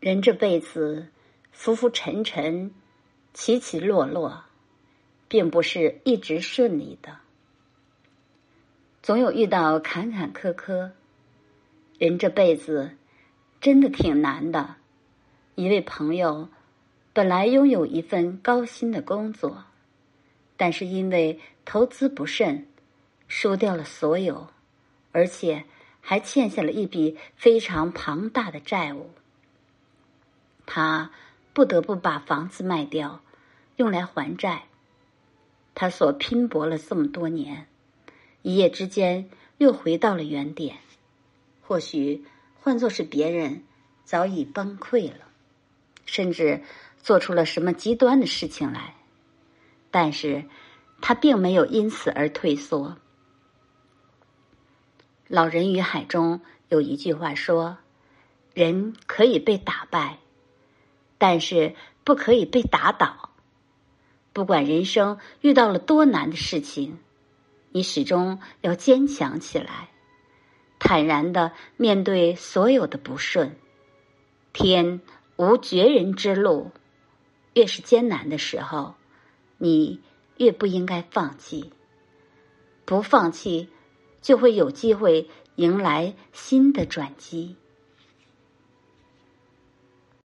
人这辈子浮浮沉沉、起起落落，并不是一直顺利的，总有遇到坎坎坷坷。人这辈子真的挺难的。一位朋友本来拥有一份高薪的工作，但是因为投资不慎，输掉了所有，而且还欠下了一笔非常庞大的债务。他不得不把房子卖掉，用来还债。他所拼搏了这么多年，一夜之间又回到了原点。或许换作是别人，早已崩溃了，甚至做出了什么极端的事情来。但是，他并没有因此而退缩。《老人与海》中有一句话说：“人可以被打败。”但是不可以被打倒。不管人生遇到了多难的事情，你始终要坚强起来，坦然的面对所有的不顺。天无绝人之路，越是艰难的时候，你越不应该放弃。不放弃，就会有机会迎来新的转机。